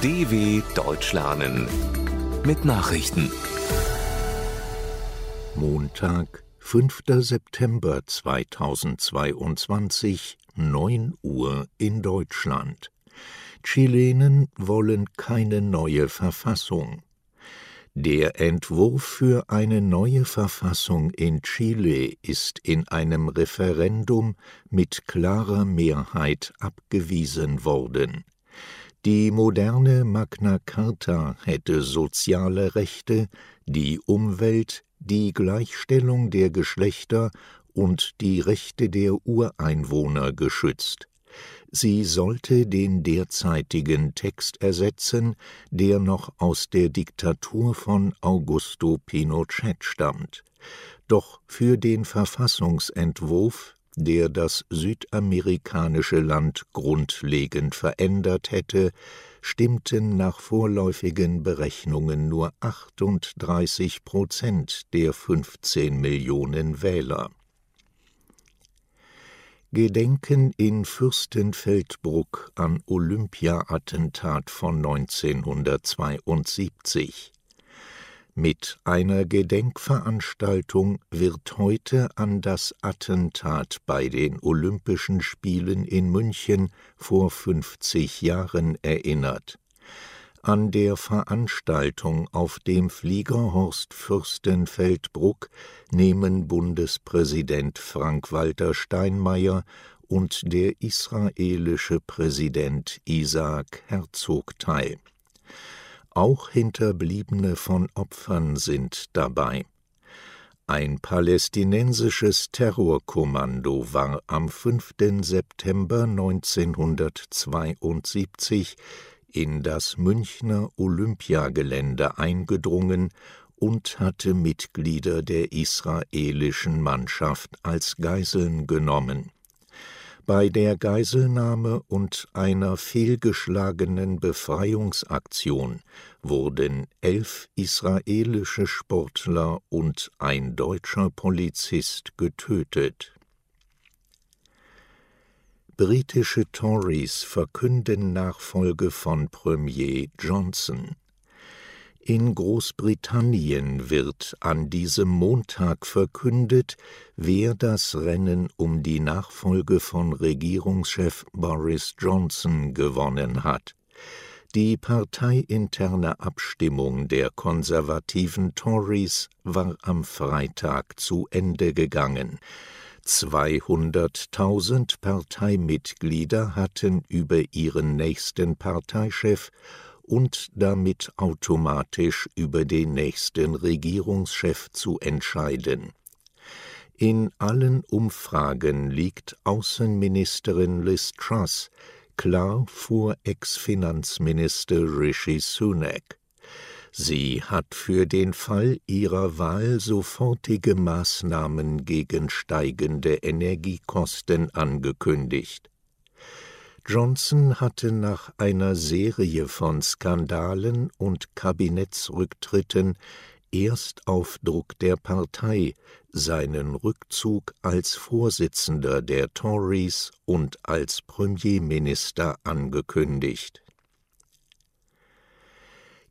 DW Deutsch lernen mit Nachrichten. Montag, 5. September 2022, 9 Uhr in Deutschland. Chilenen wollen keine neue Verfassung. Der Entwurf für eine neue Verfassung in Chile ist in einem Referendum mit klarer Mehrheit abgewiesen worden. Die moderne Magna Carta hätte soziale Rechte, die Umwelt, die Gleichstellung der Geschlechter und die Rechte der Ureinwohner geschützt. Sie sollte den derzeitigen Text ersetzen, der noch aus der Diktatur von Augusto Pinochet stammt. Doch für den Verfassungsentwurf, der das südamerikanische Land grundlegend verändert hätte, stimmten nach vorläufigen Berechnungen nur 38 Prozent der 15 Millionen Wähler. Gedenken in Fürstenfeldbruck an Olympia-Attentat von 1972. Mit einer Gedenkveranstaltung wird heute an das Attentat bei den Olympischen Spielen in München vor 50 Jahren erinnert an der Veranstaltung auf dem Flieger Horst Fürstenfeldbruck nehmen Bundespräsident Frank-Walter Steinmeier und der israelische Präsident Isaac Herzog teil. Auch Hinterbliebene von Opfern sind dabei. Ein palästinensisches Terrorkommando war am 5. September 1972 in das Münchner Olympiagelände eingedrungen und hatte Mitglieder der israelischen Mannschaft als Geiseln genommen. Bei der Geiselnahme und einer fehlgeschlagenen Befreiungsaktion wurden elf israelische Sportler und ein deutscher Polizist getötet Britische Tories verkünden Nachfolge von Premier Johnson. In Großbritannien wird an diesem Montag verkündet, wer das Rennen um die Nachfolge von Regierungschef Boris Johnson gewonnen hat. Die parteiinterne Abstimmung der konservativen Tories war am Freitag zu Ende gegangen. 200.000 Parteimitglieder hatten über ihren nächsten Parteichef und damit automatisch über den nächsten Regierungschef zu entscheiden. In allen Umfragen liegt Außenministerin Liz Truss klar vor Ex-Finanzminister Rishi Sunak. Sie hat für den Fall ihrer Wahl sofortige Maßnahmen gegen steigende Energiekosten angekündigt. Johnson hatte nach einer Serie von Skandalen und Kabinettsrücktritten erst auf Druck der Partei seinen Rückzug als Vorsitzender der Tories und als Premierminister angekündigt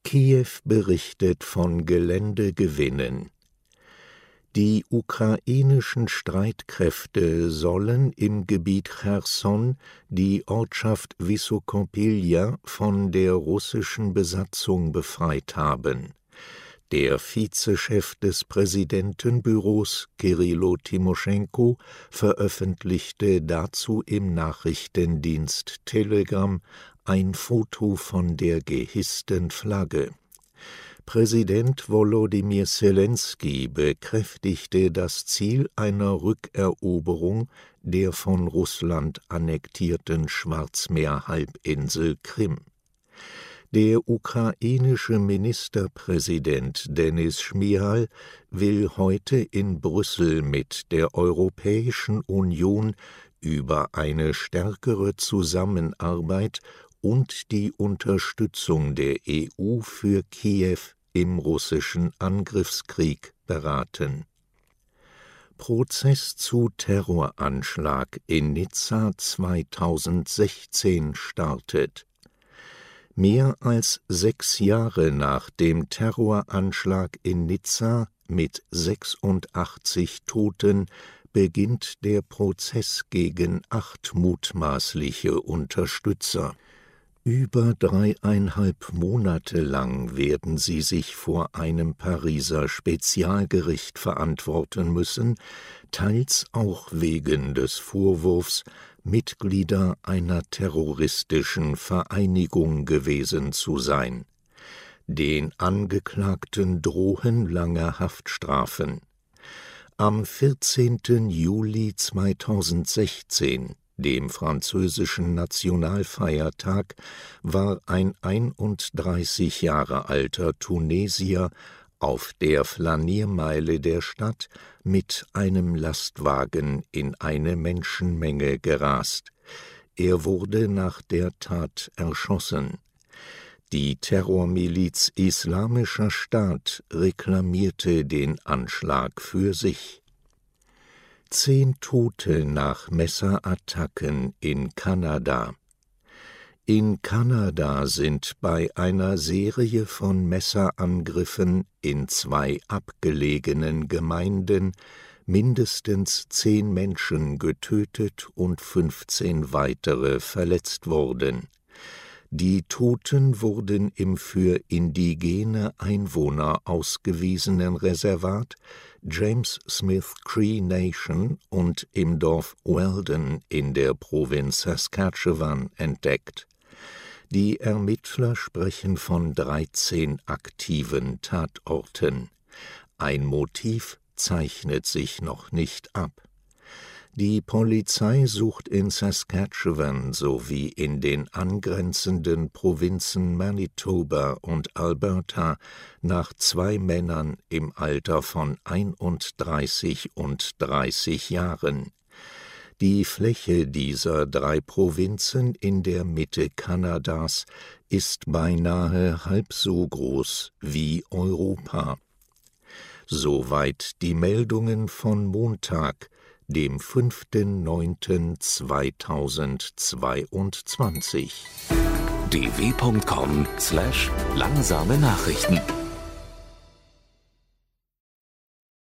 Kiew berichtet von Geländegewinnen. Die ukrainischen Streitkräfte sollen im Gebiet Cherson die Ortschaft Wissokopilja von der russischen Besatzung befreit haben. Der Vizechef des Präsidentenbüros Kirilo Timoschenko veröffentlichte dazu im Nachrichtendienst Telegram ein Foto von der gehissten Flagge. Präsident Volodymyr Zelensky bekräftigte das Ziel einer Rückeroberung der von Russland annektierten Schwarzmeerhalbinsel Krim. Der ukrainische Ministerpräsident Denis Schmihal will heute in Brüssel mit der Europäischen Union über eine stärkere Zusammenarbeit und die Unterstützung der EU für Kiew im russischen Angriffskrieg beraten. Prozess zu Terroranschlag in Nizza 2016 startet. Mehr als sechs Jahre nach dem Terroranschlag in Nizza mit 86 Toten beginnt der Prozess gegen acht mutmaßliche Unterstützer. Über dreieinhalb Monate lang werden sie sich vor einem Pariser Spezialgericht verantworten müssen, teils auch wegen des Vorwurfs, Mitglieder einer terroristischen Vereinigung gewesen zu sein. Den Angeklagten drohen lange Haftstrafen. Am 14. Juli 2016 dem französischen Nationalfeiertag, war ein 31 Jahre alter Tunesier auf der Flaniermeile der Stadt mit einem Lastwagen in eine Menschenmenge gerast. Er wurde nach der Tat erschossen. Die Terrormiliz Islamischer Staat reklamierte den Anschlag für sich. Zehn Tote nach Messerattacken in Kanada. In Kanada sind bei einer Serie von Messerangriffen in zwei abgelegenen Gemeinden mindestens zehn Menschen getötet und fünfzehn weitere verletzt worden. Die Toten wurden im für indigene Einwohner ausgewiesenen Reservat James Smith Cree Nation und im Dorf Weldon in der Provinz Saskatchewan entdeckt. Die Ermittler sprechen von 13 aktiven Tatorten. Ein Motiv zeichnet sich noch nicht ab. Die Polizei sucht in Saskatchewan sowie in den angrenzenden Provinzen Manitoba und Alberta nach zwei Männern im Alter von 31 und 30 Jahren. Die Fläche dieser drei Provinzen in der Mitte Kanadas ist beinahe halb so groß wie Europa. Soweit die Meldungen von Montag, dem 5.9.2022. dw.com/langsame Nachrichten